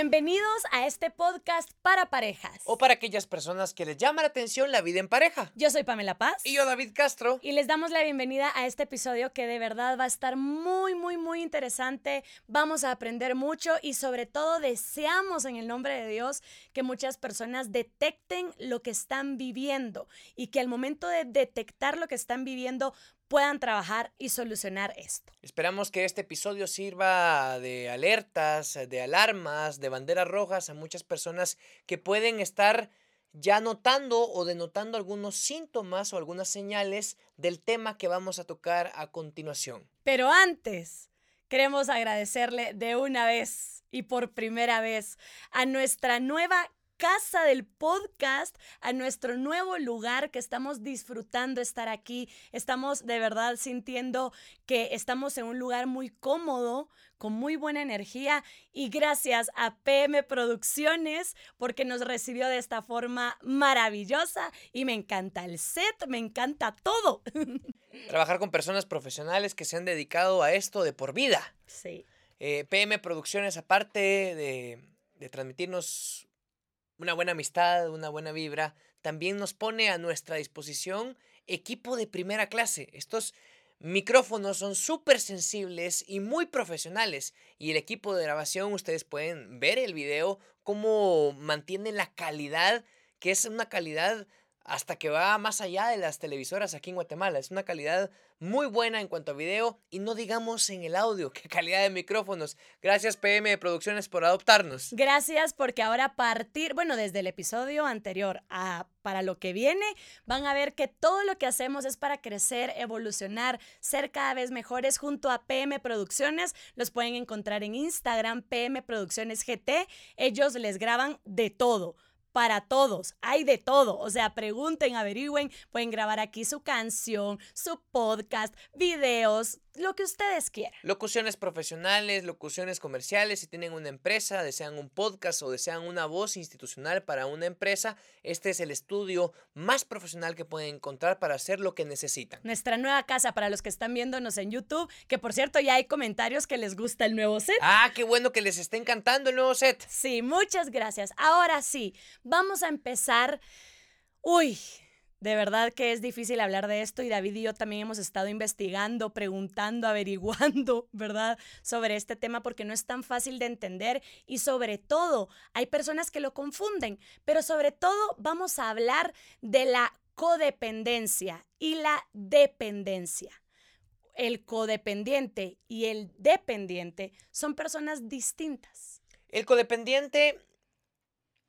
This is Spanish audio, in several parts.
Bienvenidos a este podcast para parejas. O para aquellas personas que les llama la atención la vida en pareja. Yo soy Pamela Paz. Y yo, David Castro. Y les damos la bienvenida a este episodio que de verdad va a estar muy, muy, muy interesante. Vamos a aprender mucho y sobre todo deseamos en el nombre de Dios que muchas personas detecten lo que están viviendo y que al momento de detectar lo que están viviendo puedan trabajar y solucionar esto. Esperamos que este episodio sirva de alertas, de alarmas, de banderas rojas a muchas personas que pueden estar ya notando o denotando algunos síntomas o algunas señales del tema que vamos a tocar a continuación. Pero antes, queremos agradecerle de una vez y por primera vez a nuestra nueva casa del podcast, a nuestro nuevo lugar que estamos disfrutando estar aquí. Estamos de verdad sintiendo que estamos en un lugar muy cómodo, con muy buena energía y gracias a PM Producciones porque nos recibió de esta forma maravillosa y me encanta el set, me encanta todo. Trabajar con personas profesionales que se han dedicado a esto de por vida. Sí. Eh, PM Producciones, aparte de, de transmitirnos una buena amistad, una buena vibra, también nos pone a nuestra disposición equipo de primera clase. Estos micrófonos son súper sensibles y muy profesionales. Y el equipo de grabación, ustedes pueden ver el video, cómo mantiene la calidad, que es una calidad hasta que va más allá de las televisoras aquí en Guatemala. Es una calidad muy buena en cuanto a video y no digamos en el audio, qué calidad de micrófonos. Gracias PM de Producciones por adoptarnos. Gracias porque ahora a partir, bueno, desde el episodio anterior a para lo que viene, van a ver que todo lo que hacemos es para crecer, evolucionar, ser cada vez mejores junto a PM Producciones. Los pueden encontrar en Instagram, PM Producciones GT. Ellos les graban de todo para todos, hay de todo. O sea, pregunten, averigüen, pueden grabar aquí su canción, su podcast, videos, lo que ustedes quieran. Locuciones profesionales, locuciones comerciales, si tienen una empresa, desean un podcast o desean una voz institucional para una empresa, este es el estudio más profesional que pueden encontrar para hacer lo que necesitan. Nuestra nueva casa para los que están viéndonos en YouTube, que por cierto ya hay comentarios que les gusta el nuevo set. Ah, qué bueno que les esté encantando el nuevo set. Sí, muchas gracias. Ahora sí, vamos a empezar. Uy, de verdad que es difícil hablar de esto y David y yo también hemos estado investigando, preguntando, averiguando, ¿verdad? Sobre este tema porque no es tan fácil de entender y sobre todo hay personas que lo confunden, pero sobre todo vamos a hablar de la codependencia y la dependencia. El codependiente y el dependiente son personas distintas. El codependiente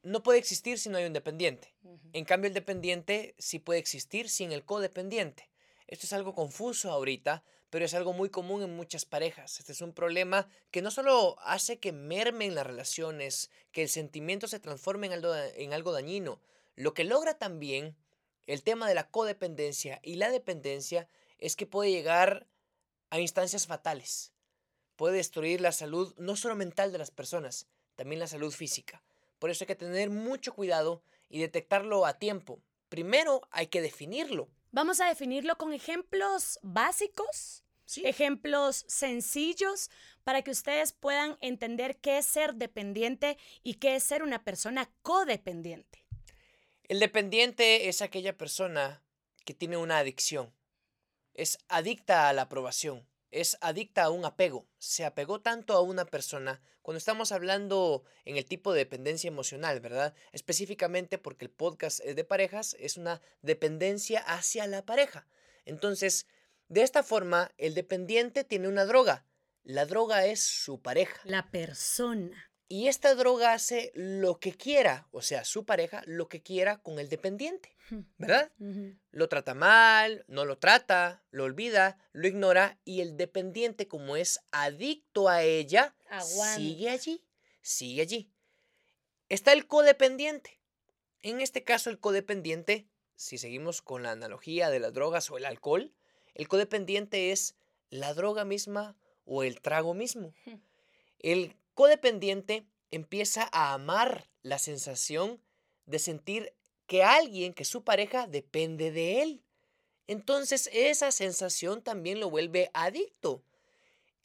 no puede existir si no hay un dependiente. En cambio, el dependiente sí puede existir sin el codependiente. Esto es algo confuso ahorita, pero es algo muy común en muchas parejas. Este es un problema que no solo hace que mermen las relaciones, que el sentimiento se transforme en algo, en algo dañino, lo que logra también el tema de la codependencia y la dependencia es que puede llegar a instancias fatales. Puede destruir la salud no solo mental de las personas, también la salud física. Por eso hay que tener mucho cuidado y detectarlo a tiempo. Primero hay que definirlo. Vamos a definirlo con ejemplos básicos, ejemplos sencillos, para que ustedes puedan entender qué es ser dependiente y qué es ser una persona codependiente. El dependiente es aquella persona que tiene una adicción. Es adicta a la aprobación es adicta a un apego, se apegó tanto a una persona, cuando estamos hablando en el tipo de dependencia emocional, ¿verdad? Específicamente porque el podcast es de parejas, es una dependencia hacia la pareja. Entonces, de esta forma, el dependiente tiene una droga. La droga es su pareja. La persona. Y esta droga hace lo que quiera, o sea, su pareja, lo que quiera con el dependiente, ¿verdad? Lo trata mal, no lo trata, lo olvida, lo ignora y el dependiente, como es adicto a ella, sigue allí, sigue allí. Está el codependiente. En este caso, el codependiente, si seguimos con la analogía de las drogas o el alcohol, el codependiente es la droga misma o el trago mismo. El codependiente empieza a amar la sensación de sentir que alguien, que su pareja, depende de él. Entonces esa sensación también lo vuelve adicto.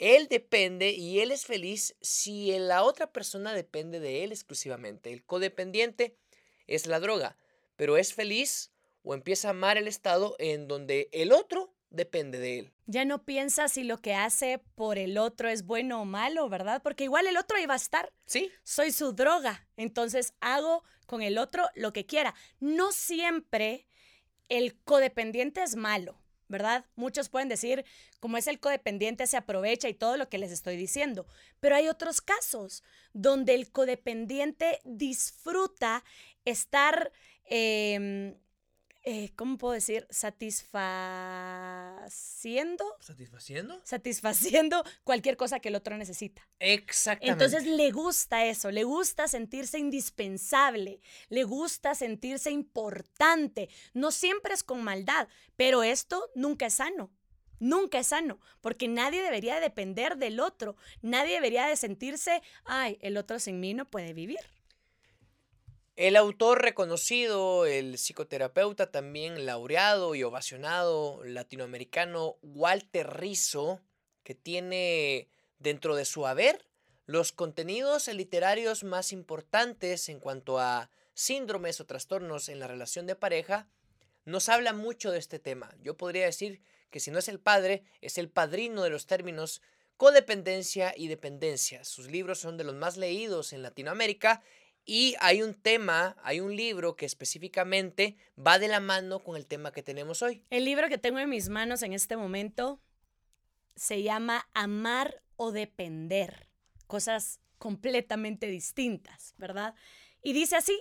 él depende y él es feliz si la otra persona depende de él exclusivamente. El codependiente es la droga, pero es feliz o empieza a amar el estado en donde el otro depende de él. Ya no piensa si lo que hace por el otro es bueno o malo, ¿verdad? Porque igual el otro va a estar. Sí. Soy su droga, entonces hago con el otro lo que quiera. No siempre el codependiente es malo. ¿verdad? Muchos pueden decir, como es el codependiente, se aprovecha y todo lo que les estoy diciendo. Pero hay otros casos donde el codependiente disfruta estar em, eh, ¿cómo puedo decir? Satisfaciendo. ¿Satisfaciendo? Satisfaciendo cualquier cosa que el otro necesita. Exactamente. Entonces le gusta eso, le gusta sentirse indispensable, le gusta sentirse importante. No siempre es con maldad, pero esto nunca es sano. Nunca es sano, porque nadie debería depender del otro, nadie debería de sentirse, ay, el otro sin mí no puede vivir. El autor reconocido, el psicoterapeuta también laureado y ovacionado latinoamericano Walter Rizzo, que tiene dentro de su haber los contenidos literarios más importantes en cuanto a síndromes o trastornos en la relación de pareja, nos habla mucho de este tema. Yo podría decir que si no es el padre, es el padrino de los términos codependencia y dependencia. Sus libros son de los más leídos en Latinoamérica y hay un tema, hay un libro que específicamente va de la mano con el tema que tenemos hoy. El libro que tengo en mis manos en este momento se llama Amar o Depender. Cosas completamente distintas, ¿verdad? Y dice así,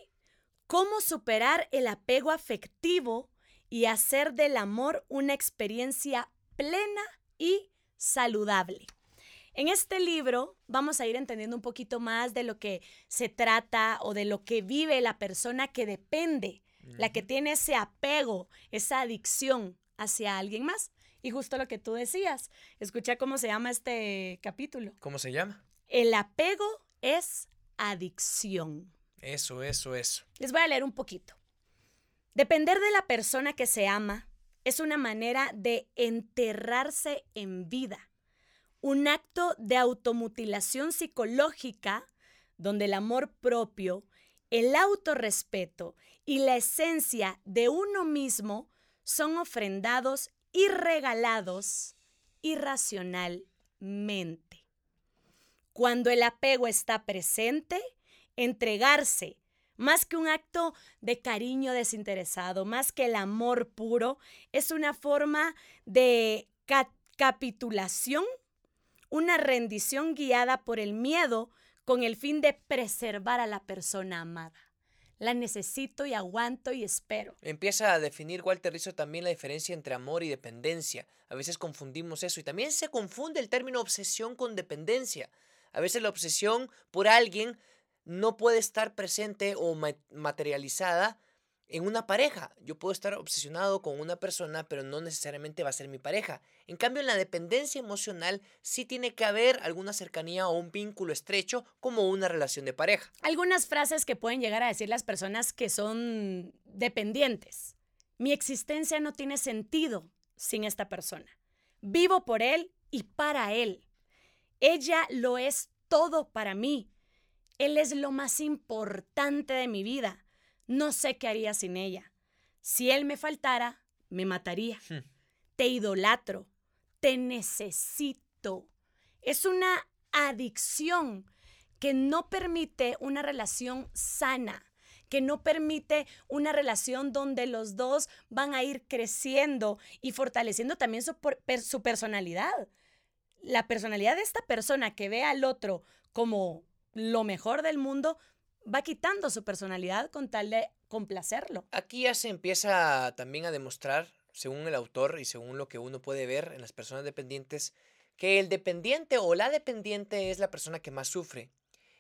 ¿cómo superar el apego afectivo y hacer del amor una experiencia plena y saludable? En este libro vamos a ir entendiendo un poquito más de lo que se trata o de lo que vive la persona que depende, la que tiene ese apego, esa adicción hacia alguien más. Y justo lo que tú decías, escucha cómo se llama este capítulo. ¿Cómo se llama? El apego es adicción. Eso, eso, eso. Les voy a leer un poquito. Depender de la persona que se ama es una manera de enterrarse en vida un acto de automutilación psicológica donde el amor propio, el autorrespeto y la esencia de uno mismo son ofrendados y regalados irracionalmente. Cuando el apego está presente, entregarse, más que un acto de cariño desinteresado, más que el amor puro, es una forma de capitulación una rendición guiada por el miedo con el fin de preservar a la persona amada. La necesito y aguanto y espero. Empieza a definir Walter Rizzo también la diferencia entre amor y dependencia. A veces confundimos eso y también se confunde el término obsesión con dependencia. A veces la obsesión por alguien no puede estar presente o materializada en una pareja. Yo puedo estar obsesionado con una persona, pero no necesariamente va a ser mi pareja. En cambio, en la dependencia emocional sí tiene que haber alguna cercanía o un vínculo estrecho como una relación de pareja. Algunas frases que pueden llegar a decir las personas que son dependientes. Mi existencia no tiene sentido sin esta persona. Vivo por él y para él. Ella lo es todo para mí. Él es lo más importante de mi vida. No sé qué haría sin ella. Si él me faltara, me mataría. Hmm. Te idolatro, te necesito. Es una adicción que no permite una relación sana, que no permite una relación donde los dos van a ir creciendo y fortaleciendo también su, su personalidad. La personalidad de esta persona que ve al otro como lo mejor del mundo va quitando su personalidad con tal de complacerlo. Aquí ya se empieza también a demostrar, según el autor y según lo que uno puede ver en las personas dependientes, que el dependiente o la dependiente es la persona que más sufre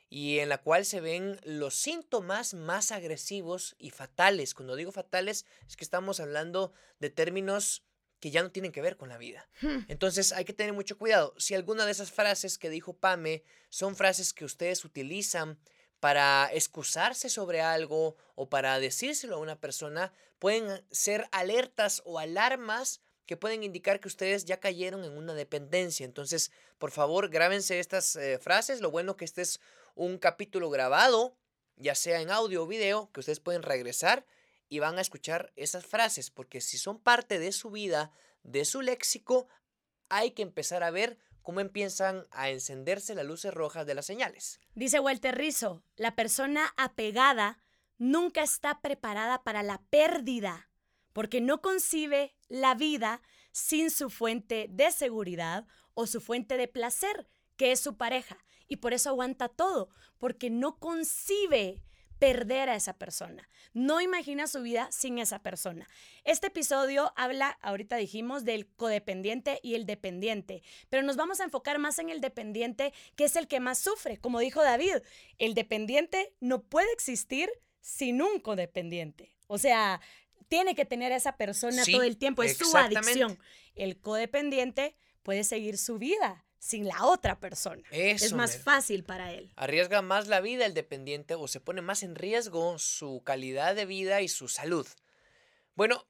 y en la cual se ven los síntomas más agresivos y fatales. Cuando digo fatales es que estamos hablando de términos que ya no tienen que ver con la vida. Hmm. Entonces hay que tener mucho cuidado. Si alguna de esas frases que dijo Pame son frases que ustedes utilizan para excusarse sobre algo o para decírselo a una persona, pueden ser alertas o alarmas que pueden indicar que ustedes ya cayeron en una dependencia. Entonces, por favor, grábense estas eh, frases. Lo bueno que este es un capítulo grabado, ya sea en audio o video, que ustedes pueden regresar y van a escuchar esas frases, porque si son parte de su vida, de su léxico, hay que empezar a ver cómo empiezan a encenderse las luces rojas de las señales. Dice Walter Rizzo, la persona apegada nunca está preparada para la pérdida, porque no concibe la vida sin su fuente de seguridad o su fuente de placer, que es su pareja. Y por eso aguanta todo, porque no concibe perder a esa persona. No imagina su vida sin esa persona. Este episodio habla, ahorita dijimos, del codependiente y el dependiente, pero nos vamos a enfocar más en el dependiente, que es el que más sufre. Como dijo David, el dependiente no puede existir sin un codependiente. O sea, tiene que tener a esa persona todo el tiempo, es su adicción. El codependiente puede seguir su vida sin la otra persona. es más fácil para él. Arriesga más la vida el dependiente o se pone más en riesgo su calidad de vida y su salud. Bueno,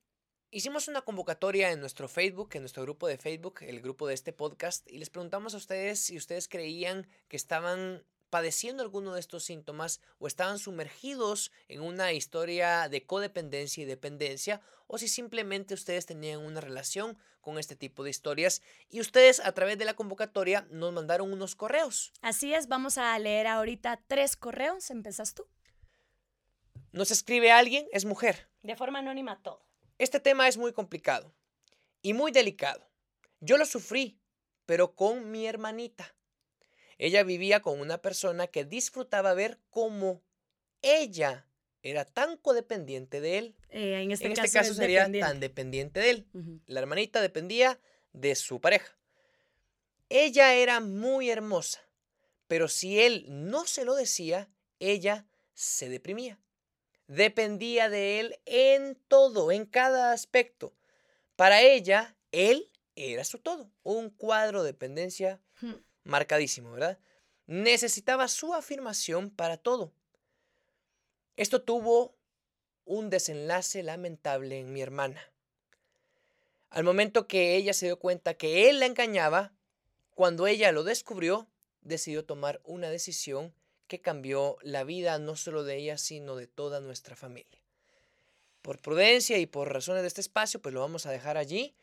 hicimos una convocatoria en nuestro Facebook, en nuestro grupo de Facebook, el grupo de este podcast, y les preguntamos a ustedes si ustedes creían que estaban padeciendo alguno de estos síntomas o estaban sumergidos en una historia de codependencia y dependencia o si simplemente ustedes tenían una relación con este tipo de historias y ustedes a través de la convocatoria nos mandaron unos correos. Así es, vamos a leer ahorita tres correos. ¿Empezas tú? Nos escribe alguien, es mujer. De forma anónima todo. Este tema es muy complicado y muy delicado. Yo lo sufrí, pero con mi hermanita. Ella vivía con una persona que disfrutaba ver cómo ella era tan codependiente de él. Eh, en este, este caso, sería tan dependiente de él. La hermanita dependía de su pareja. Ella era muy hermosa, pero si él no se lo decía, ella se deprimía. Dependía de él en todo, en cada aspecto. Para ella, él era su todo. Un cuadro de dependencia marcadísimo, ¿verdad? Necesitaba su afirmación para todo. Esto tuvo un desenlace lamentable en mi hermana. Al momento que ella se dio cuenta que él la engañaba, cuando ella lo descubrió, decidió tomar una decisión que cambió la vida no solo de ella, sino de toda nuestra familia. Por prudencia y por razones de este espacio, pues lo vamos a dejar allí,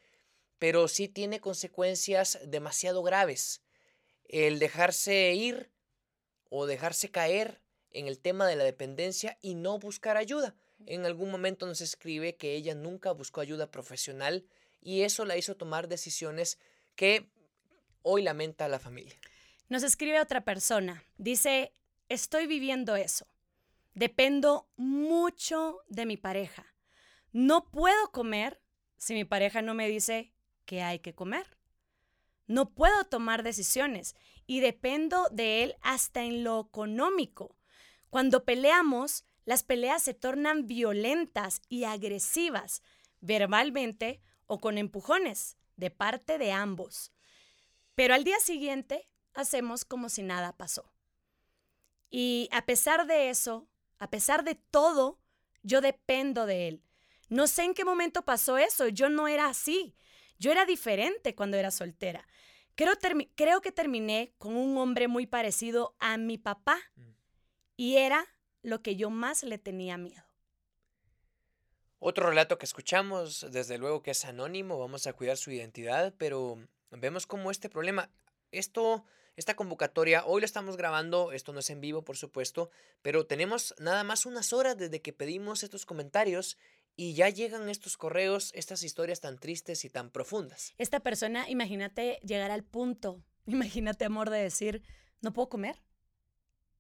pero sí tiene consecuencias demasiado graves el dejarse ir o dejarse caer en el tema de la dependencia y no buscar ayuda. En algún momento nos escribe que ella nunca buscó ayuda profesional y eso la hizo tomar decisiones que hoy lamenta a la familia. Nos escribe otra persona. Dice, estoy viviendo eso. Dependo mucho de mi pareja. No puedo comer si mi pareja no me dice que hay que comer. No puedo tomar decisiones y dependo de él hasta en lo económico. Cuando peleamos, las peleas se tornan violentas y agresivas, verbalmente o con empujones, de parte de ambos. Pero al día siguiente hacemos como si nada pasó. Y a pesar de eso, a pesar de todo, yo dependo de él. No sé en qué momento pasó eso, yo no era así. Yo era diferente cuando era soltera. Creo, creo que terminé con un hombre muy parecido a mi papá mm. y era lo que yo más le tenía miedo. Otro relato que escuchamos, desde luego que es anónimo, vamos a cuidar su identidad, pero vemos cómo este problema, esto, esta convocatoria, hoy lo estamos grabando, esto no es en vivo por supuesto, pero tenemos nada más unas horas desde que pedimos estos comentarios y ya llegan estos correos, estas historias tan tristes y tan profundas. Esta persona, imagínate llegar al punto, imagínate amor de decir, no puedo comer.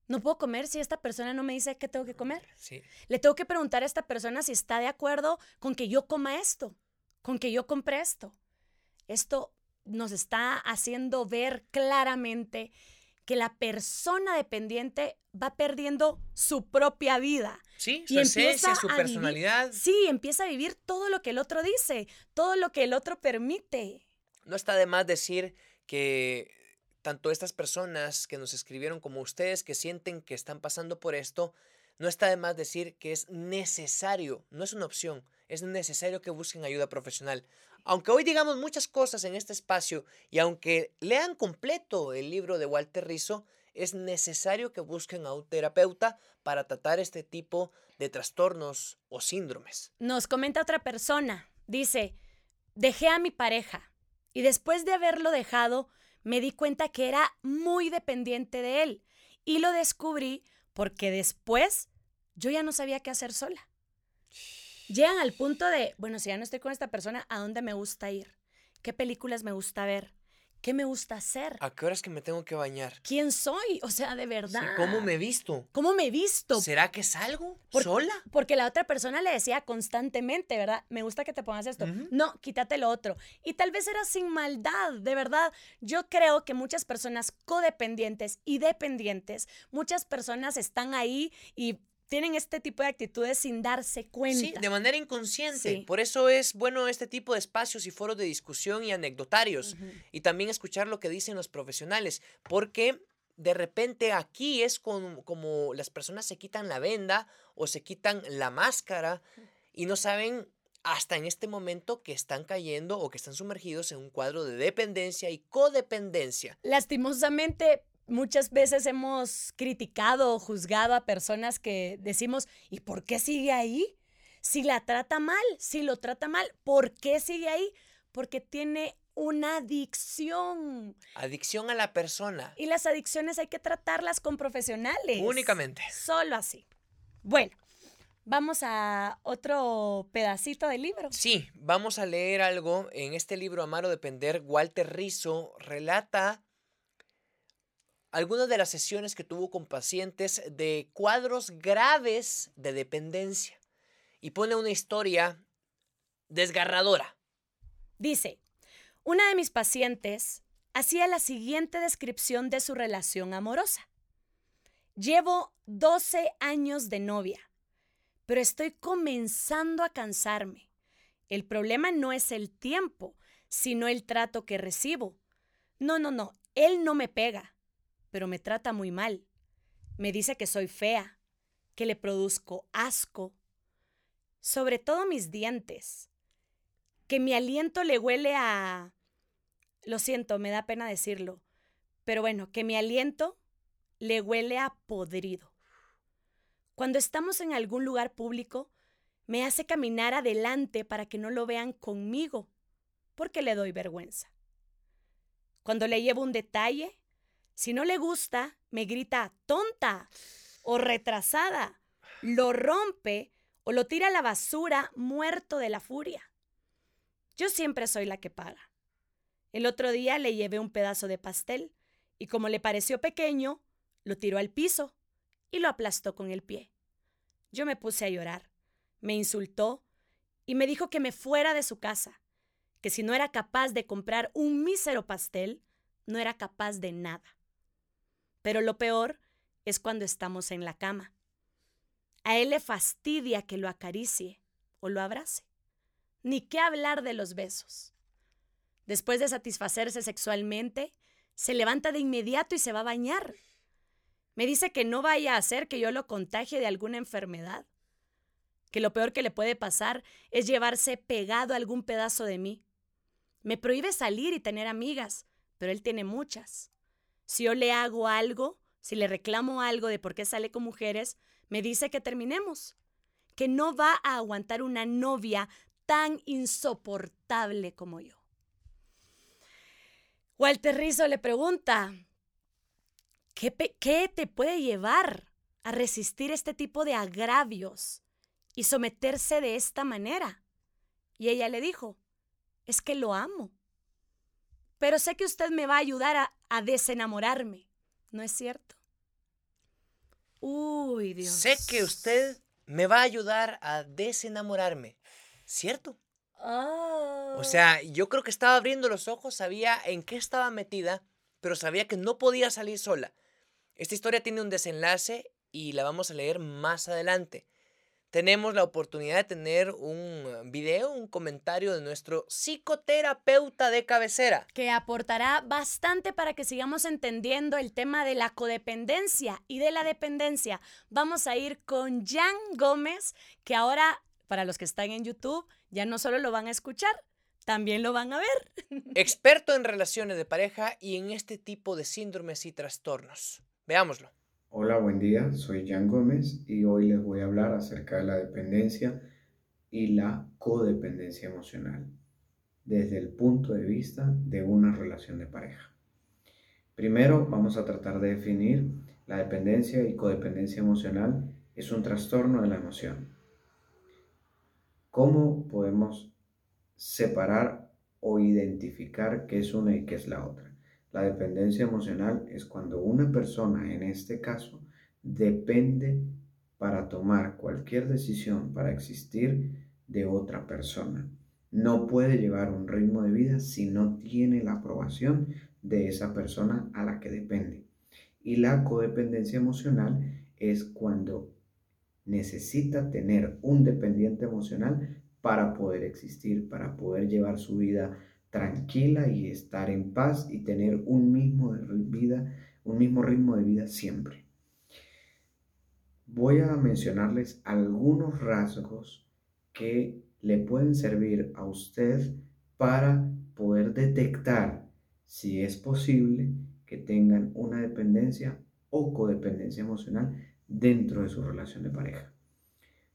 No puedo comer si esta persona no me dice qué tengo que comer. Sí. Le tengo que preguntar a esta persona si está de acuerdo con que yo coma esto, con que yo compre esto. Esto nos está haciendo ver claramente que la persona dependiente va perdiendo su propia vida. Sí, su esencia, su personalidad. sí, empieza a vivir todo lo que el otro dice, todo lo que el otro permite. No está de más decir que tanto estas personas que nos escribieron como ustedes que sienten que están pasando por esto, no está de más decir que es necesario, no es una opción, es necesario que busquen ayuda profesional. Aunque hoy digamos muchas cosas en este espacio y aunque lean completo el libro de Walter Rizzo, es necesario que busquen a un terapeuta para tratar este tipo de trastornos o síndromes. Nos comenta otra persona, dice, dejé a mi pareja y después de haberlo dejado me di cuenta que era muy dependiente de él y lo descubrí porque después yo ya no sabía qué hacer sola. Llegan al punto de, bueno, si ya no estoy con esta persona, ¿a dónde me gusta ir? ¿Qué películas me gusta ver? ¿Qué me gusta hacer? ¿A qué horas que me tengo que bañar? ¿Quién soy? O sea, de verdad. ¿Cómo me he visto? ¿Cómo me he visto? ¿Será que salgo sola? Porque la otra persona le decía constantemente, ¿verdad? Me gusta que te pongas esto. No, quítate lo otro. Y tal vez era sin maldad, de verdad. Yo creo que muchas personas codependientes y dependientes, muchas personas están ahí y tienen este tipo de actitudes sin darse cuenta. Sí, de manera inconsciente. Por eso es bueno este tipo de espacios y foros de discusión y anecdotarios. Y también escuchar lo que dicen los profesionales. Porque de repente aquí es como, las personas se quitan la venda o se quitan la máscara y no saben hasta en este momento que están cayendo o que están sumergidos en un cuadro de dependencia y codependencia. Lastimosamente, muchas veces hemos criticado o juzgado a personas que decimos, ¿y por qué sigue ahí? Si la trata mal, si lo trata mal, ¿por qué sigue ahí? Porque tiene una adicción. Adicción a la persona. Y las adicciones hay que tratarlas con profesionales. Únicamente. Solo así. Bueno, vamos a otro pedacito del libro. Sí, vamos a leer algo. En este libro, Amar o Depender, Walter Rizzo relata algunas de las sesiones que tuvo con pacientes de cuadros graves de dependencia y pone una historia desgarradora. Dice, una de mis pacientes hacía la siguiente descripción de su relación amorosa. Llevo 12 años de novia, pero estoy comenzando a cansarme. El problema no es el tiempo, sino el trato que recibo. No, no, no, él no me pega pero me trata muy mal. Me dice que soy fea, que le produzco asco, sobre todo mis dientes, que mi aliento le huele a... Lo siento, me da pena decirlo, pero bueno, que mi aliento le huele a podrido. Cuando estamos en algún lugar público, me hace caminar adelante para que no lo vean conmigo, porque le doy vergüenza. Cuando le llevo un detalle, si no le gusta, me grita tonta o retrasada, lo rompe o lo tira a la basura muerto de la furia. Yo siempre soy la que paga. El otro día le llevé un pedazo de pastel y como le pareció pequeño, lo tiró al piso y lo aplastó con el pie. Yo me puse a llorar, me insultó y me dijo que me fuera de su casa, que si no era capaz de comprar un mísero pastel, no era capaz de nada. Pero lo peor es cuando estamos en la cama. A él le fastidia que lo acaricie o lo abrace. Ni qué hablar de los besos. Después de satisfacerse sexualmente, se levanta de inmediato y se va a bañar. Me dice que no vaya a hacer que yo lo contagie de alguna enfermedad. Que lo peor que le puede pasar es llevarse pegado a algún pedazo de mí. Me prohíbe salir y tener amigas, pero él tiene muchas. Si yo le hago algo, si le reclamo algo de por qué sale con mujeres, me dice que terminemos, que no va a aguantar una novia tan insoportable como yo. Walter Rizzo le pregunta, ¿qué, ¿qué te puede llevar a resistir este tipo de agravios y someterse de esta manera? Y ella le dijo, es que lo amo pero sé que usted me va a ayudar a, desenamorarme. ¿No es cierto? Uy, Dios. Sé que usted me va a ayudar a desenamorarme. ¿Cierto? O ah. sea, yo creo que estaba abriendo los ojos, sabía en qué estaba metida, pero sabía que no podía salir sola. Esta historia tiene un desenlace y la vamos a leer más adelante tenemos la oportunidad de tener un video, un comentario de nuestro psicoterapeuta de cabecera. Que aportará bastante para que sigamos entendiendo el tema de la codependencia y de la dependencia. Vamos a ir con Jan Gómez, que ahora, para los que están en YouTube, ya no solo lo van a escuchar, también lo van a ver. Experto en relaciones de pareja y en este tipo de síndromes y trastornos. Veámoslo. Hola, buen día. Soy Jan Gómez y hoy les voy a hablar acerca de la dependencia y la codependencia emocional desde el punto de vista de una relación de pareja. Primero vamos a tratar de definir la dependencia y codependencia emocional es un trastorno de la emoción. ¿Cómo podemos separar o identificar qué es una y qué es la otra? La dependencia emocional es cuando una persona, en este caso, depende para tomar cualquier decisión, para existir de otra persona. No puede llevar un ritmo de vida si no tiene la aprobación de esa persona a la que depende. Y la codependencia emocional es cuando necesita tener un dependiente emocional para poder existir, para poder llevar su vida tranquila y estar en paz y tener un mismo vida, un mismo ritmo de vida siempre. Voy a mencionarles algunos rasgos que le pueden servir a usted para poder detectar si es posible que tengan una dependencia o codependencia emocional dentro de su relación de pareja.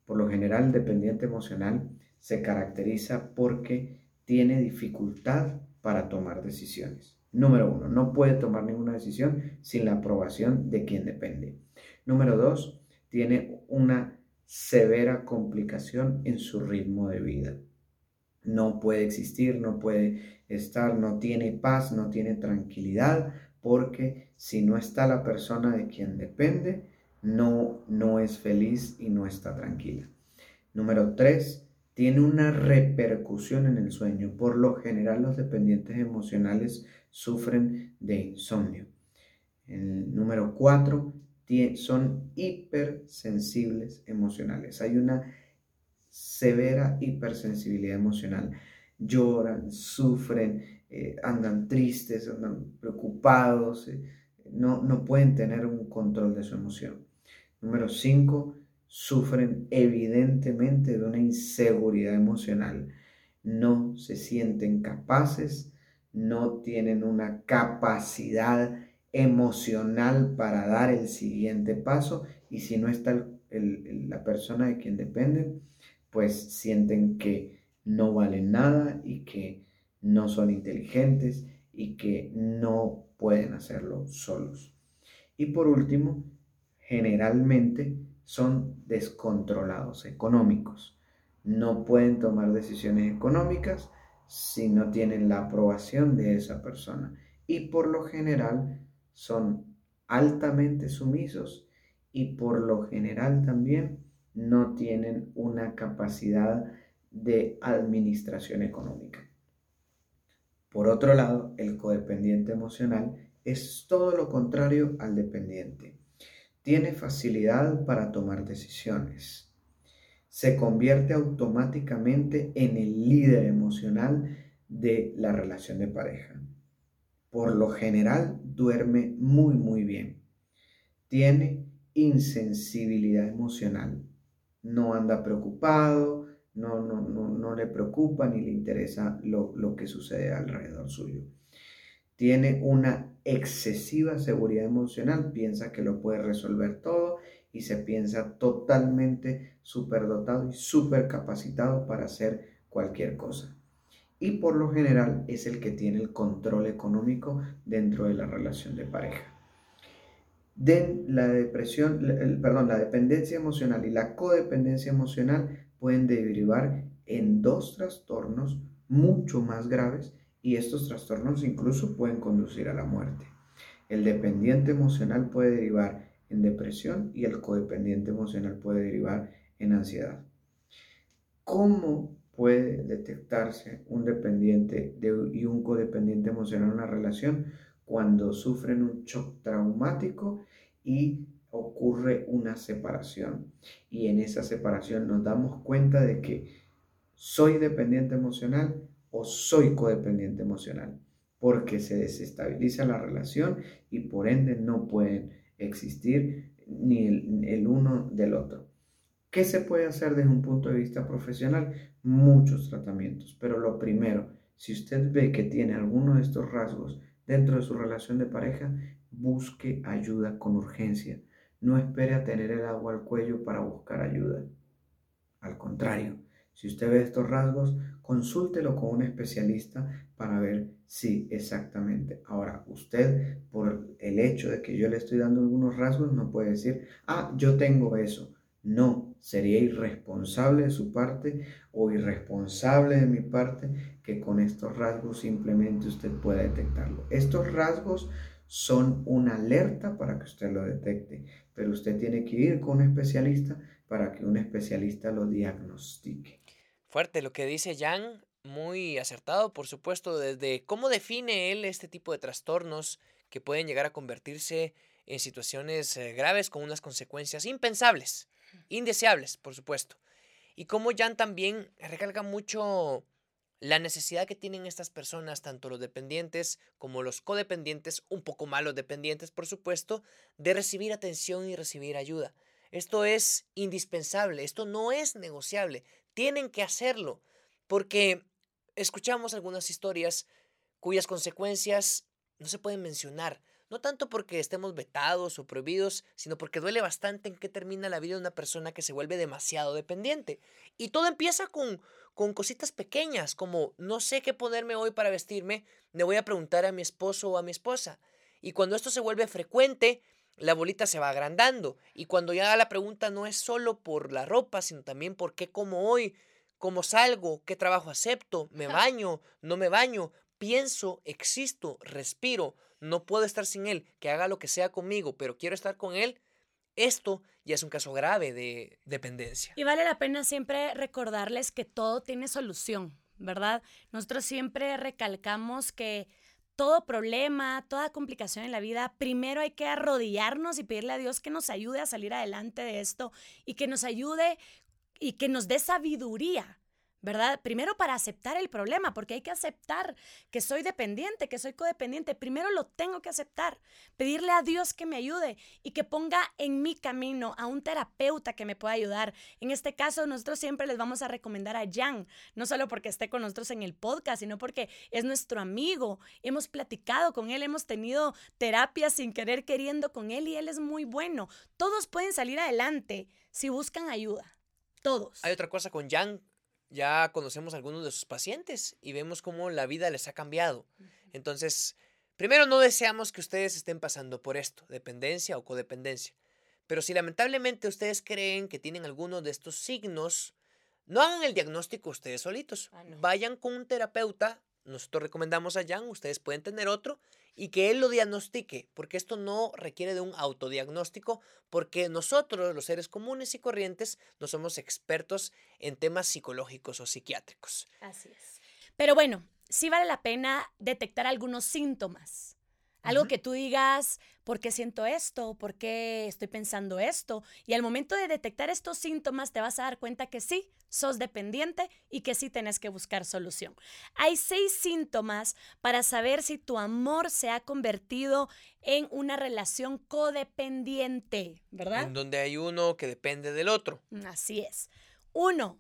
Por lo general, dependiente emocional se caracteriza porque tiene dificultad para tomar decisiones. Número uno, no puede tomar ninguna decisión sin la aprobación de quien depende. Número dos, tiene una severa complicación en su ritmo de vida. No puede existir, no puede estar, no tiene paz, no tiene tranquilidad, porque si no está la persona de quien depende, no, no es feliz y no está tranquila. Número tres, tiene una repercusión en el sueño. Por lo general, los dependientes emocionales sufren de insomnio. El número cuatro, son hipersensibles emocionales. Hay una severa hipersensibilidad emocional. Lloran, sufren, eh, andan tristes, andan preocupados, eh, no, no pueden tener un control de su emoción. Número 5, sufren evidentemente de una inseguridad emocional. No se sienten capaces, no tienen una capacidad emocional para dar el siguiente paso y si no está la persona de quien dependen, pues sienten que no valen nada y que no son inteligentes y que no pueden hacerlo solos. Y por último, generalmente son descontrolados económicos. No pueden tomar decisiones económicas si no tienen la aprobación de esa persona. Y por lo general son altamente sumisos y por lo general también no tienen una capacidad de administración económica. Por otro lado, el codependiente emocional es todo lo contrario al dependiente. Tiene facilidad para tomar decisiones. Se convierte automáticamente en el líder emocional de la relación de pareja. Por lo general duerme muy muy bien. Tiene insensibilidad emocional. No anda preocupado, no, no, no, no le preocupa ni le interesa lo, lo que sucede alrededor suyo. Tiene una excesiva seguridad emocional, piensa que lo puede resolver todo y se piensa totalmente superdotado y supercapacitado para hacer cualquier cosa. Y por lo general es el que tiene el control económico dentro de la relación de pareja. De la depresión, perdón, la dependencia emocional y la codependencia emocional pueden derivar en dos trastornos mucho más graves y estos trastornos incluso pueden conducir a la muerte. El dependiente emocional puede derivar en depresión y el codependiente emocional puede derivar en ansiedad. ¿Cómo puede detectarse un dependiente y un codependiente emocional en una relación? Cuando sufren un shock traumático y ocurre una separación y en esa separación nos damos cuenta de que soy dependiente emocional o soy codependiente emocional porque se desestabiliza la relación y por ende no pueden existir ni el, uno del otro. ¿Qué se puede hacer desde un punto de vista profesional? Muchos tratamientos, pero lo primero Si usted ve que tiene alguno de estos rasgos dentro de su relación de pareja, busque ayuda con urgencia. No espere a tener el agua al cuello para buscar ayuda. Al contrario, si usted ve estos rasgos, consúltelo con un especialista para ver si exactamente. Ahora, usted, por el hecho de que yo le estoy dando algunos rasgos, no puede decir, ah, yo tengo eso. No, sería irresponsable de su parte o irresponsable de mi parte que con estos rasgos simplemente usted pueda detectarlo. Estos rasgos son una alerta para que usted lo detecte, pero usted tiene que ir con un especialista para que un especialista lo diagnostique. Fuerte lo que dice Jan, muy acertado, por supuesto, desde cómo define él este tipo de trastornos que pueden llegar a convertirse en situaciones eh, graves con unas consecuencias impensables, indeseables, por supuesto. Y cómo Jan también recalca mucho la necesidad que tienen estas personas, tanto los dependientes como los codependientes, un poco más los dependientes, por supuesto, de recibir atención y recibir ayuda. Esto es indispensable, esto no es negociable, tienen que hacerlo, porque escuchamos algunas historias cuyas consecuencias no se pueden mencionar, no tanto porque estemos vetados o prohibidos, sino porque duele bastante en qué termina la vida de una persona que se vuelve demasiado dependiente. Y todo empieza con, con cositas pequeñas, como no sé qué ponerme hoy para vestirme, le voy a preguntar a mi esposo o a mi esposa. Y cuando esto se vuelve frecuente, la bolita se va agrandando. Y cuando ya la pregunta no es solo por la ropa, sino también por qué como hoy, cómo salgo, qué trabajo acepto, me baño, no me baño, pienso, existo, respiro, no puedo estar sin él, que haga lo que sea conmigo, pero quiero estar con él, esto ya es un caso grave de dependencia. Y vale la pena siempre recordarles que todo tiene solución, ¿verdad? Nosotros siempre recalcamos que todo problema, toda complicación en la vida, primero hay que arrodillarnos y pedirle a Dios que nos ayude a salir adelante de esto y que nos ayude y que nos dé sabiduría ¿verdad? Primero para aceptar el problema, porque hay que aceptar que soy dependiente, que soy codependiente. Primero lo tengo que aceptar, pedirle a Dios que me ayude y que ponga en mi camino a un terapeuta que me pueda ayudar. En este caso, nosotros siempre les vamos a recomendar a Jan, no solo porque esté con nosotros en el podcast, sino porque es nuestro amigo. Hemos platicado con él, hemos tenido terapia sin querer queriendo con él y él es muy bueno. Todos pueden salir adelante si buscan ayuda. Todos. Hay otra cosa con Jan ya conocemos a algunos de sus pacientes y vemos cómo la vida les ha cambiado. Entonces, primero no deseamos que ustedes estén pasando por esto, dependencia o codependencia. Pero si lamentablemente ustedes creen que tienen alguno de estos signos, no hagan el diagnóstico ustedes solitos. Ah, Vayan con un terapeuta. Nosotros recomendamos a Jan, ustedes pueden tener otro y que él lo diagnostique, porque esto no requiere de un autodiagnóstico, porque nosotros, los seres comunes y corrientes, no somos expertos en temas psicológicos o psiquiátricos. Así es. Pero bueno, sí vale la pena detectar algunos síntomas algo que tú digas, ¿por qué siento esto? ¿Por qué estoy pensando esto? Y al momento de detectar estos síntomas te vas a dar cuenta que sí, sos dependiente y que sí tenés que buscar solución. Hay seis síntomas para saber si tu amor se ha convertido en una relación codependiente, ¿verdad? En donde hay uno que depende del otro. Así es. Uno,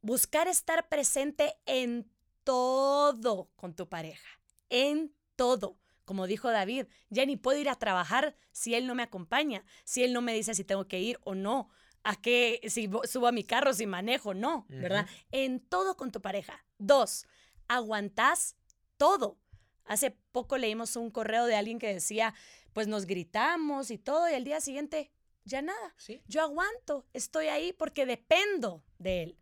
buscar estar presente en todo con tu pareja, en todo. Como dijo David, ya ni puedo ir a trabajar si él no me acompaña, si él no me dice si tengo que ir o no, a qué, si subo a mi carro, si manejo, no, ¿verdad? En todo con tu pareja. Dos, aguantás todo. Hace poco leímos un correo de alguien que decía, pues nos gritamos y todo, y al día siguiente, ya nada. ¿Sí? Yo aguanto, estoy ahí porque dependo de él.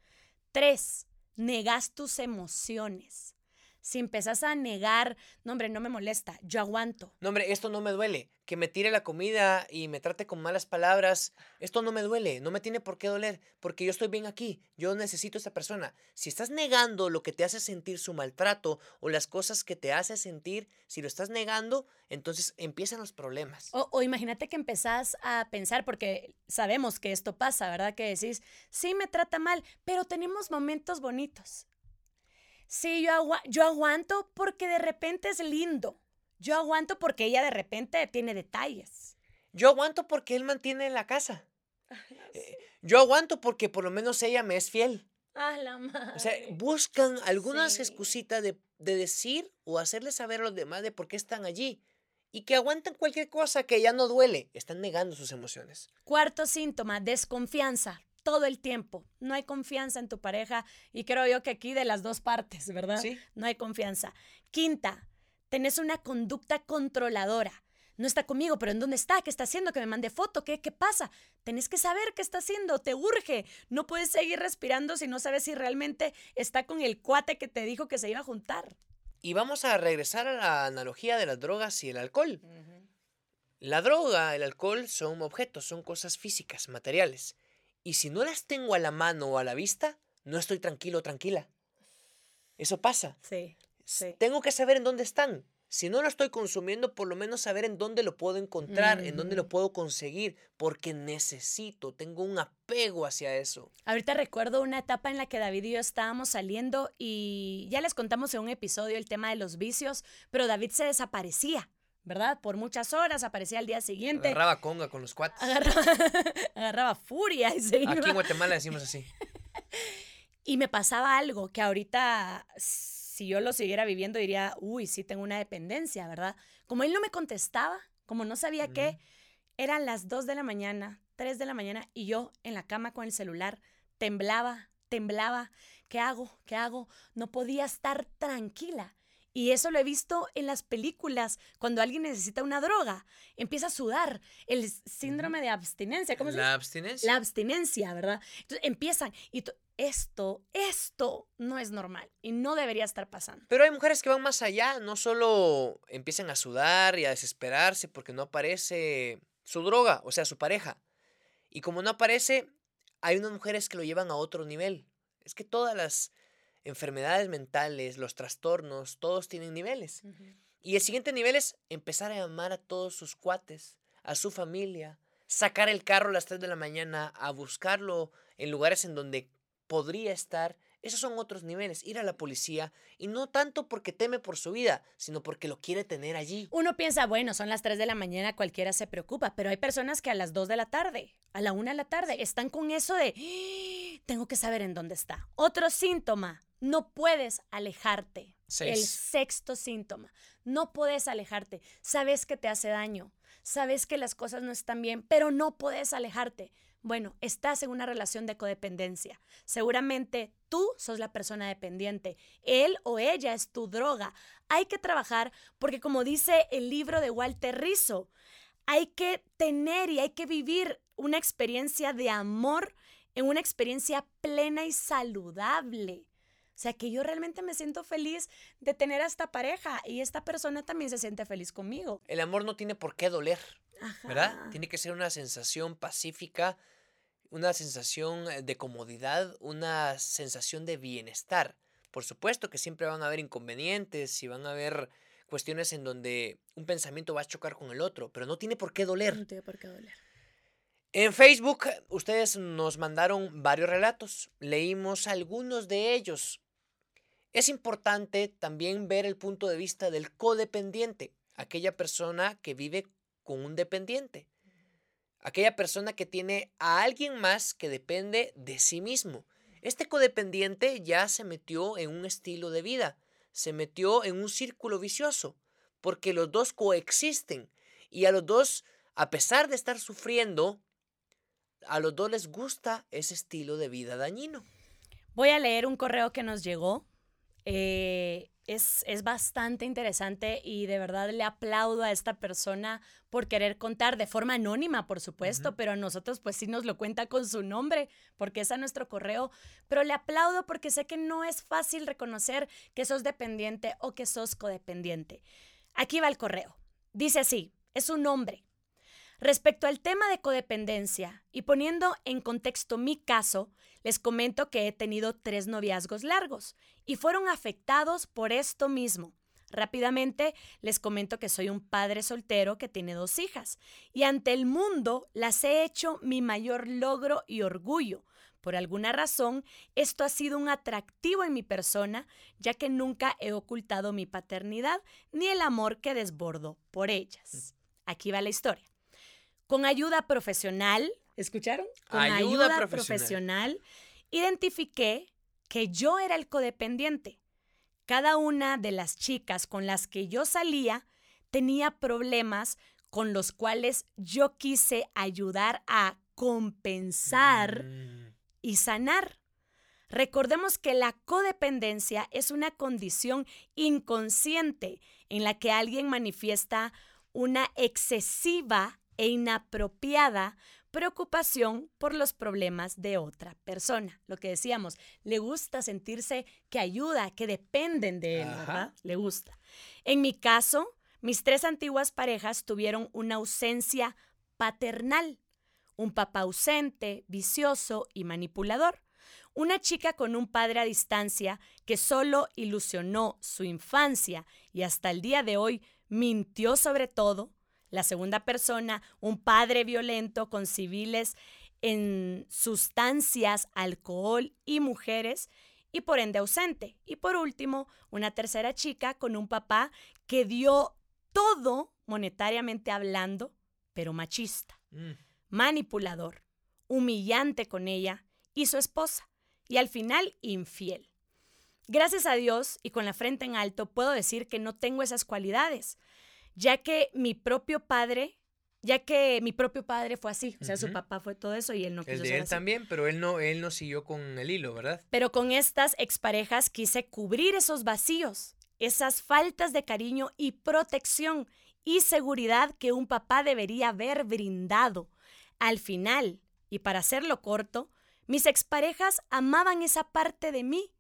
Tres, negas tus emociones si empezás a negar, no hombre, no me molesta, yo aguanto. No hombre, esto no me duele. Que me tire la comida y me trate con malas palabras, esto no me duele, no me tiene por qué doler, porque yo estoy bien aquí, yo necesito a esta persona. Si estás negando lo que te hace sentir su maltrato o las cosas que te hace sentir, si lo estás negando, entonces empiezan los problemas. O, o imagínate que empezás a pensar, porque sabemos que esto pasa, ¿verdad? Que decís, sí me trata mal, pero tenemos momentos bonitos Sí, yo, yo aguanto porque de repente es lindo. Yo aguanto porque ella de repente tiene detalles. Yo aguanto porque él mantiene la casa. Eh, yo aguanto porque por lo menos ella me es fiel. A la madre. O sea, buscan algunas Sí. excusitas de, de decir o hacerles saber a los demás de por qué están allí. Y que aguantan cualquier cosa que ya no duele. Están negando sus emociones. Cuarto síntoma, desconfianza. Todo el tiempo. No hay confianza en tu pareja y creo yo que aquí de las dos partes, ¿verdad? Sí. No hay confianza. Quinta, tenés una conducta controladora. No está conmigo, pero ¿en dónde está? ¿Qué está haciendo? Que me mande foto. ¿Qué, ¿Qué pasa? Tenés que saber qué está haciendo. Te urge. No puedes seguir respirando si no sabes si realmente está con el cuate que te dijo que se iba a juntar. Y vamos a regresar a la analogía de las drogas y el alcohol. La droga, el alcohol son objetos, son cosas físicas, materiales. Y si no las tengo a la mano o a la vista, no estoy tranquilo o tranquila. Eso pasa. Sí, sí. Tengo que saber en dónde están. Si no lo estoy consumiendo, por lo menos saber en dónde lo puedo encontrar, en dónde lo Ujú. puedo conseguir, porque necesito, tengo un apego hacia eso. Ahorita recuerdo una etapa en la que David y yo estábamos saliendo y ya les contamos en un episodio el tema de los vicios, pero David se desaparecía, ¿verdad? Por muchas horas, aparecía al día siguiente, Agarraba conga con los cuates. agarraba, agarraba furia y se iba. Aquí en Guatemala decimos así. Y me pasaba algo que ahorita, si yo lo siguiera viviendo, diría, uy, sí tengo una dependencia, ¿verdad? Como él no me contestaba, como no sabía qué, eran las 2 de la mañana, 3 de la mañana, y yo en la cama con el celular, temblaba, temblaba. ¿Qué hago? ¿Qué hago? No podía estar tranquila. Y eso lo he visto en las películas, cuando alguien necesita una droga, empieza a sudar, el síndrome de abstinencia, ¿cómo se? La abstinencia. la abstinencia, ¿verdad? Entonces empiezan y esto, esto no es normal y no debería estar pasando. Pero hay mujeres que van más allá, no solo empiezan a sudar y a desesperarse porque no aparece su droga, o sea, su pareja. Y como no aparece, hay unas mujeres que lo llevan a otro nivel. Es que todas las enfermedades mentales, los trastornos, todos tienen niveles. Y el siguiente nivel es empezar a llamar a todos sus cuates, a su familia, sacar el carro a las 3 de la mañana, a buscarlo en lugares en donde podría estar. Esos son otros niveles, ir a la policía, y no tanto porque teme por su vida, sino porque lo quiere tener allí. Uno piensa, bueno, son las 3 de la mañana, cualquiera se preocupa, pero hay personas que a las 2 de la tarde, a la 1 de la tarde, están con eso de, "Ah, tengo que saber en dónde está. Otro síntoma, no puedes alejarte. El sexto síntoma, no puedes alejarte. Sabes que te hace daño, sabes que las cosas no están bien, pero no puedes alejarte. Bueno, estás en una relación de codependencia. Seguramente tú sos la persona dependiente. Él o ella es tu droga. Hay que trabajar porque como dice el libro de Walter Rizzo, hay que tener y hay que vivir una experiencia de amor en una experiencia plena y saludable. O sea, que yo realmente me siento feliz de tener a esta pareja y esta persona también se siente feliz conmigo. El amor no tiene por qué doler, ¿verdad? Tiene que ser una sensación pacífica, una sensación eh, de comodidad, una sensación de bienestar. Por supuesto que siempre van a haber inconvenientes y van a haber cuestiones en donde un pensamiento va a chocar con el otro, pero no tiene por qué doler. No tiene por qué doler. En Facebook ustedes nos mandaron varios relatos, leímos algunos de ellos. Es importante también ver el punto de vista del codependiente, aquella persona que vive con un dependiente, aquella persona que tiene a alguien más que depende de sí mismo. Este codependiente ya se metió en un estilo de vida, se metió en un círculo vicioso, porque los dos coexisten y a los dos, a pesar de estar sufriendo, a los dos les gusta ese estilo de vida dañino. Voy a leer un correo que nos llegó. Eh, es, es bastante interesante y de verdad le aplaudo a esta persona por querer contar de forma anónima, por supuesto, pero a nosotros pues sí nos lo cuenta con su nombre, porque es a nuestro correo. Pero le aplaudo porque sé que no es fácil reconocer que sos dependiente o que sos codependiente. Aquí va el correo. Dice así, es un nombre. Respecto al tema de codependencia y poniendo en contexto mi caso, les comento que he tenido tres noviazgos largos y fueron afectados por esto mismo. Rápidamente les comento que soy un padre soltero que tiene dos hijas y ante el mundo las he hecho mi mayor logro y orgullo. Por alguna razón, esto ha sido un atractivo en mi persona, ya que nunca he ocultado mi paternidad ni el amor que desbordo por ellas. Aquí va la historia. Con ayuda profesional, ¿escucharon? Con Ayuda ayuda, profesional. profesional, identifiqué que yo era el codependiente. Cada una de las chicas con las que yo salía tenía problemas con los cuales yo quise ayudar a compensar Mm, y sanar. Recordemos que la codependencia es una condición inconsciente en la que alguien manifiesta una excesiva e inapropiada preocupación por los problemas de otra persona. Lo que decíamos, le gusta sentirse que ayuda, que dependen de él, Ajá. ¿verdad? Le gusta. En mi caso, mis tres antiguas parejas tuvieron una ausencia paternal, un papá ausente, vicioso y manipulador. Una chica con un padre a distancia que solo ilusionó su infancia y hasta el día de hoy mintió sobre todo. La segunda persona, un padre violento con civiles en sustancias, alcohol y mujeres y por ende ausente. Y por último, una tercera chica con un papá que dio todo monetariamente hablando, pero machista mm. manipulador, humillante con ella y su esposa, y al final infiel. Gracias a Dios y con la frente en alto puedo decir que no tengo esas cualidades, ya que mi propio padre, ya que mi propio padre fue así, o sea, su papá fue todo eso y él no El quiso de ser él así. también, pero él no, él no siguió con el hilo, ¿verdad? Pero con estas exparejas quise cubrir esos vacíos, esas faltas de cariño y protección y seguridad que un papá debería haber brindado. Al final, y para hacerlo corto, mis exparejas amaban esa parte de mí,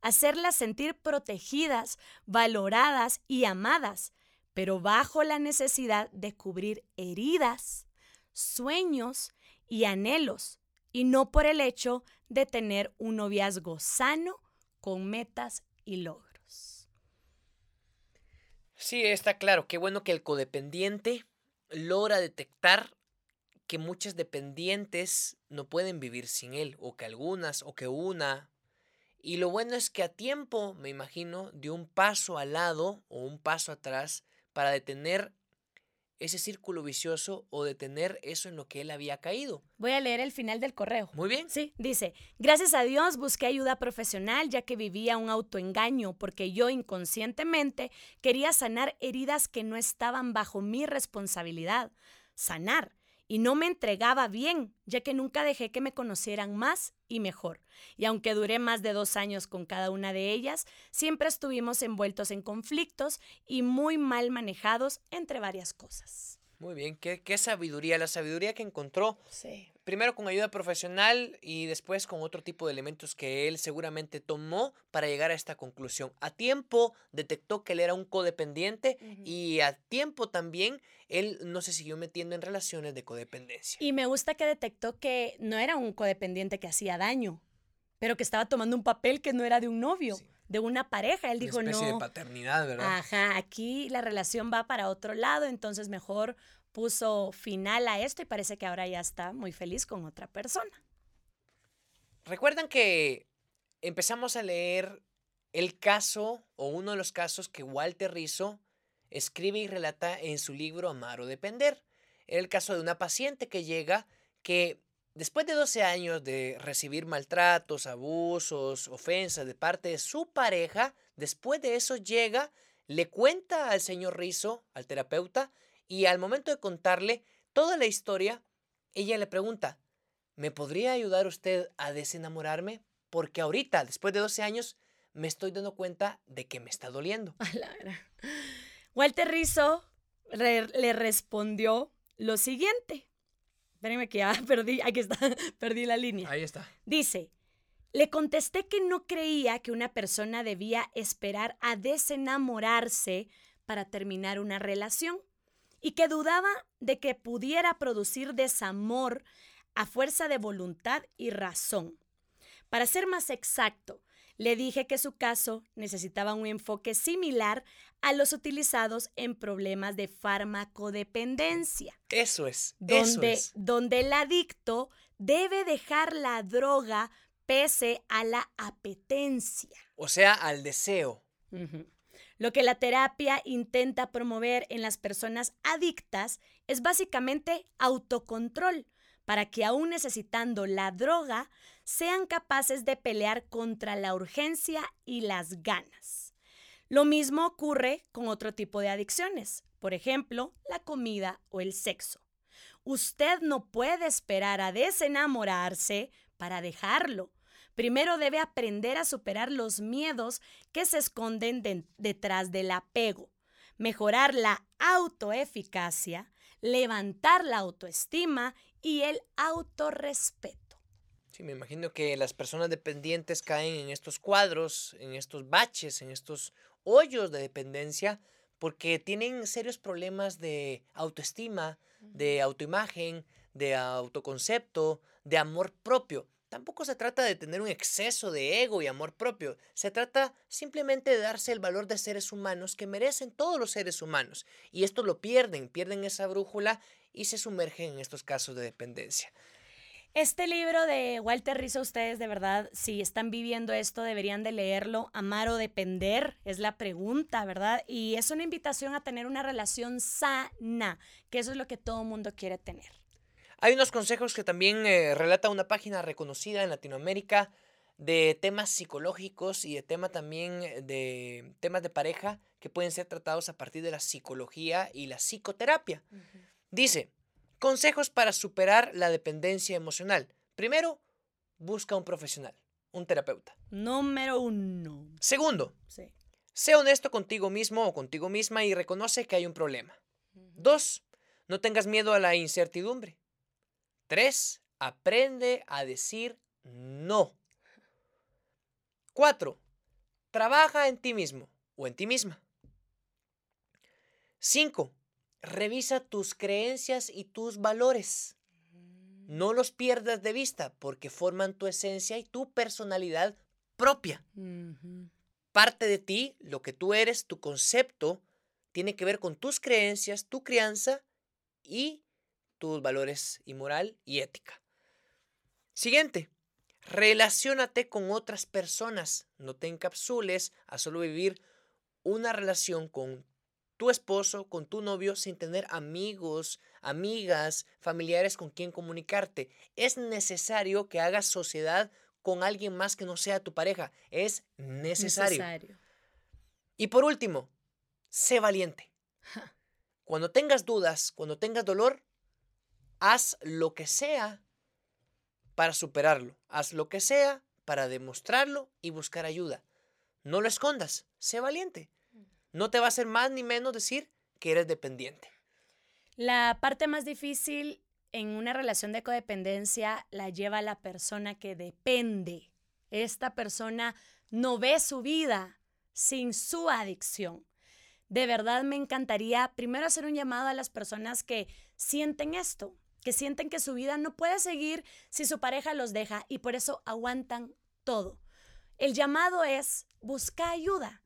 hacerlas sentir protegidas, valoradas y amadas, pero bajo la necesidad de cubrir heridas, sueños y anhelos, y no por el hecho de tener un noviazgo sano con metas y logros. Sí, está claro. Qué bueno que el codependiente logra detectar que muchas dependientes no pueden vivir sin él, o que algunas, o que una. Y lo bueno es que a tiempo, me imagino, dio un paso al lado o un paso atrás para detener ese círculo vicioso o detener eso en lo que él había caído. Voy a leer el final del correo. Muy bien. Sí, dice, gracias a Dios busqué ayuda profesional ya que vivía un autoengaño porque yo inconscientemente quería sanar heridas que no estaban bajo mi responsabilidad. Sanar. Y no me entregaba bien, ya que nunca dejé que me conocieran más y mejor. Y aunque duré más de dos años con cada una de ellas, siempre estuvimos envueltos en conflictos y muy mal manejados entre varias cosas. Muy bien. ¿Qué, qué sabiduría? La sabiduría que encontró Sí. primero con ayuda profesional y después con otro tipo de elementos que él seguramente tomó para llegar a esta conclusión. A tiempo detectó que él era un codependiente y a tiempo también él no se siguió metiendo en relaciones de codependencia. Y me gusta que detectó que no era un codependiente que hacía daño, pero que estaba tomando un papel que no era de un novio, Sí. De una pareja. Él Una dijo, especie de no, paternidad, ¿verdad? ajá, aquí la relación va para otro lado, entonces mejor puso final a esto y parece que ahora ya está muy feliz con otra persona. Recuerdan que empezamos a leer el caso o uno de los casos que Walter Rizzo escribe y relata en su libro Amar o Depender. Era el caso de una paciente que llega que después de 12 años de recibir maltratos, abusos, ofensas de parte de su pareja, después de eso llega, le cuenta al señor Rizzo, al terapeuta, y al momento de contarle toda la historia, ella le pregunta, ¿me podría ayudar usted a desenamorarme? Porque ahorita, después de 12 años, me estoy dando cuenta de que me está doliendo. Walter Rizzo le respondió lo siguiente. Espérenme que ya perdí, aquí está, perdí la línea. Ahí está. Dice, le contesté que no creía que una persona debía esperar a desenamorarse para terminar una relación y que dudaba de que pudiera producir desamor a fuerza de voluntad y razón. Para ser más exacto, le dije que su caso necesitaba un enfoque similar a los utilizados en problemas de farmacodependencia Eso es. Eso donde, es. donde el adicto debe dejar la droga pese a la apetencia. O sea, al deseo. Lo que la terapia intenta promover en las personas adictas es básicamente autocontrol para que aún necesitando la droga, sean capaces de pelear contra la urgencia y las ganas. Lo mismo ocurre con otro tipo de adicciones, por ejemplo, la comida o el sexo. Usted no puede esperar a desenamorarse para dejarlo. Primero debe aprender a superar los miedos que se esconden detrás del apego, mejorar la autoeficacia, levantar la autoestima y el autorrespeto. Sí, me imagino que las personas dependientes caen en estos cuadros, en estos baches, en estos hoyos de dependencia, porque tienen serios problemas de autoestima, de autoimagen, de autoconcepto, de amor propio. Tampoco se trata de tener un exceso de ego y amor propio. Se trata simplemente de darse el valor de seres humanos que merecen todos los seres humanos. Y esto lo pierden, pierden esa brújula y se sumergen en estos casos de dependencia. Este libro de Walter Rizzo, ustedes de verdad, si están viviendo esto, deberían de leerlo. Amar o depender es la pregunta, ¿verdad? Y es una invitación a tener una relación sana, que eso es lo que todo mundo quiere tener. Hay unos consejos que también eh, relata una página reconocida en Latinoamérica de temas psicológicos y de tema también de temas de pareja que pueden ser tratados a partir de la psicología y la psicoterapia. Dice, Consejos para superar la dependencia emocional. Primero, busca un profesional, un terapeuta. Número uno. Segundo, sé honesto contigo mismo o contigo misma y reconoce que hay un problema. Dos, no tengas miedo a la incertidumbre. Tres, aprende a decir no. Cuatro, trabaja en ti mismo o en ti misma. Cinco, revisa tus creencias y tus valores. No los pierdas de vista porque forman tu esencia y tu personalidad propia. Parte de ti, lo que tú eres, tu concepto, tiene que ver con tus creencias, tu crianza y tus valores y moral y ética. Siguiente, relaciónate con otras personas. No te encapsules a solo vivir una relación con tu esposo, con tu novio, sin tener amigos, amigas, familiares con quien comunicarte. Es necesario que hagas sociedad con alguien más que no sea tu pareja. Es necesario. necesario. Y por último, sé valiente. Cuando tengas dudas, cuando tengas dolor, haz lo que sea para superarlo. Haz lo que sea para demostrarlo y buscar ayuda. No lo escondas, sé valiente no te va a hacer más ni menos decir que eres dependiente. La parte más difícil en una relación de codependencia la lleva la persona que depende. Esta persona no ve su vida sin su adicción. De verdad me encantaría primero hacer un llamado a las personas que sienten esto, que sienten que su vida no puede seguir si su pareja los deja y por eso aguantan todo. El llamado es busca ayuda.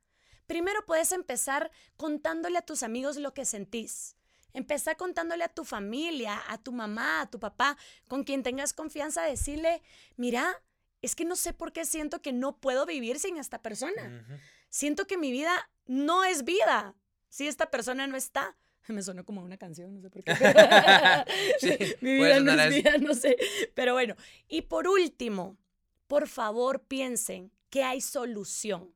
Primero puedes empezar contándole a tus amigos lo que sentís. Empezar contándole a tu familia, a tu mamá, a tu papá, con quien tengas confianza, decirle, mira, es que no sé por qué siento que no puedo vivir sin esta persona. Siento que mi vida no es vida si esta persona no está. Me sonó como una canción, no sé por qué. mi vida no es vida, no sé. Pero bueno, y por último, por favor piensen que hay solución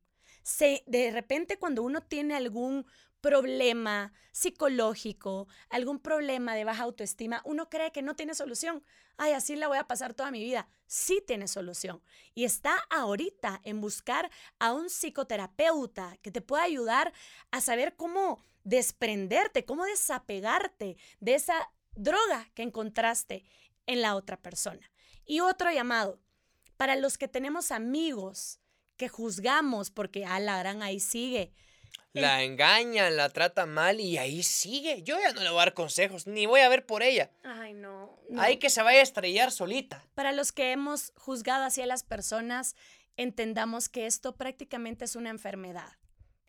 de repente cuando uno tiene algún problema psicológico, algún problema de baja autoestima, uno cree que no tiene solución. Ay, así la voy a pasar toda mi vida. Sí tiene solución. Y está ahorita en buscar a un psicoterapeuta que te pueda ayudar a saber cómo desprenderte, cómo desapegarte de esa droga que encontraste en la otra persona. Y otro llamado, para los que tenemos amigos que juzgamos porque, a la gran, ahí sigue. La engañan, la tratan mal y ahí sigue. Yo ya no le voy a dar consejos, ni voy a ver por ella. Ay, no. Hay que se vaya a estrellar solita. Para los que hemos juzgado así a las personas, entendamos que esto prácticamente es una enfermedad,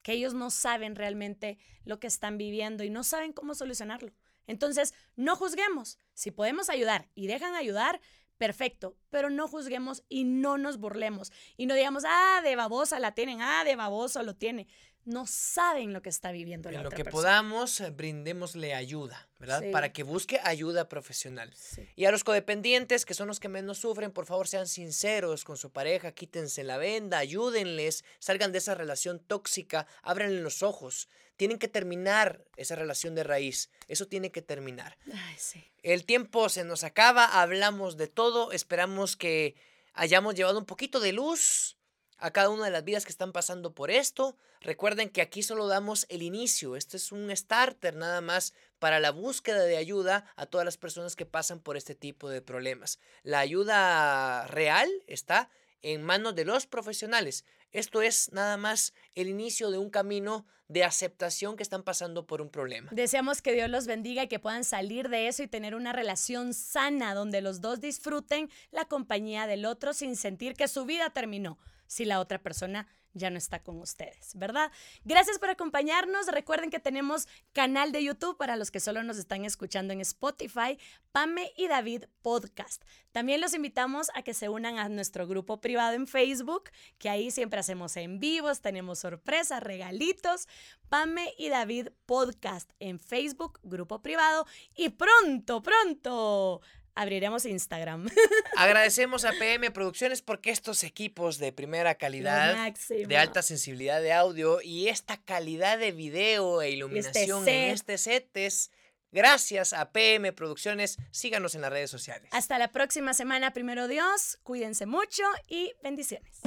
que ellos no saben realmente lo que están viviendo y no saben cómo solucionarlo. Entonces, no juzguemos. Si podemos ayudar y dejan ayudar, perfecto, pero no juzguemos y no nos burlemos y no digamos, ah, de babosa la tienen, ah, de baboso lo tiene. No saben lo que está viviendo la En lo otra que persona. podamos, eh, brindémosle ayuda, ¿verdad? Sí. Para que busque ayuda profesional. Sí. Y a los codependientes, que son los que menos sufren, por favor sean sinceros con su pareja, quítense la venda, ayúdenles, salgan de esa relación tóxica, ábranle los ojos. Tienen que terminar esa relación de raíz. Eso tiene que terminar. Ay, sí. El tiempo se nos acaba, hablamos de todo, esperamos que hayamos llevado un poquito de luz a cada una de las vidas que están pasando por esto. Recuerden que aquí solo damos el inicio, este es un starter nada más para la búsqueda de ayuda a todas las personas que pasan por este tipo de problemas. La ayuda real está en manos de los profesionales. Esto es nada más el inicio de un camino de aceptación que están pasando por un problema. Deseamos que Dios los bendiga y que puedan salir de eso y tener una relación sana donde los dos disfruten la compañía del otro sin sentir que su vida terminó si la otra persona ya no está con ustedes, ¿verdad? Gracias por acompañarnos. Recuerden que tenemos canal de YouTube para los que solo nos están escuchando en Spotify, Pame y David Podcast. También los invitamos a que se unan a nuestro grupo privado en Facebook, que ahí siempre hacemos en vivos, tenemos sorpresas, regalitos. Pame y David Podcast en Facebook, grupo privado. Y pronto, pronto abriremos Instagram. Agradecemos a PM Producciones porque estos equipos de primera calidad, de alta sensibilidad de audio y esta calidad de video e iluminación en este set es gracias a PM Producciones. Síganos en las redes sociales. Hasta la próxima semana, primero Dios. Cuídense mucho y bendiciones.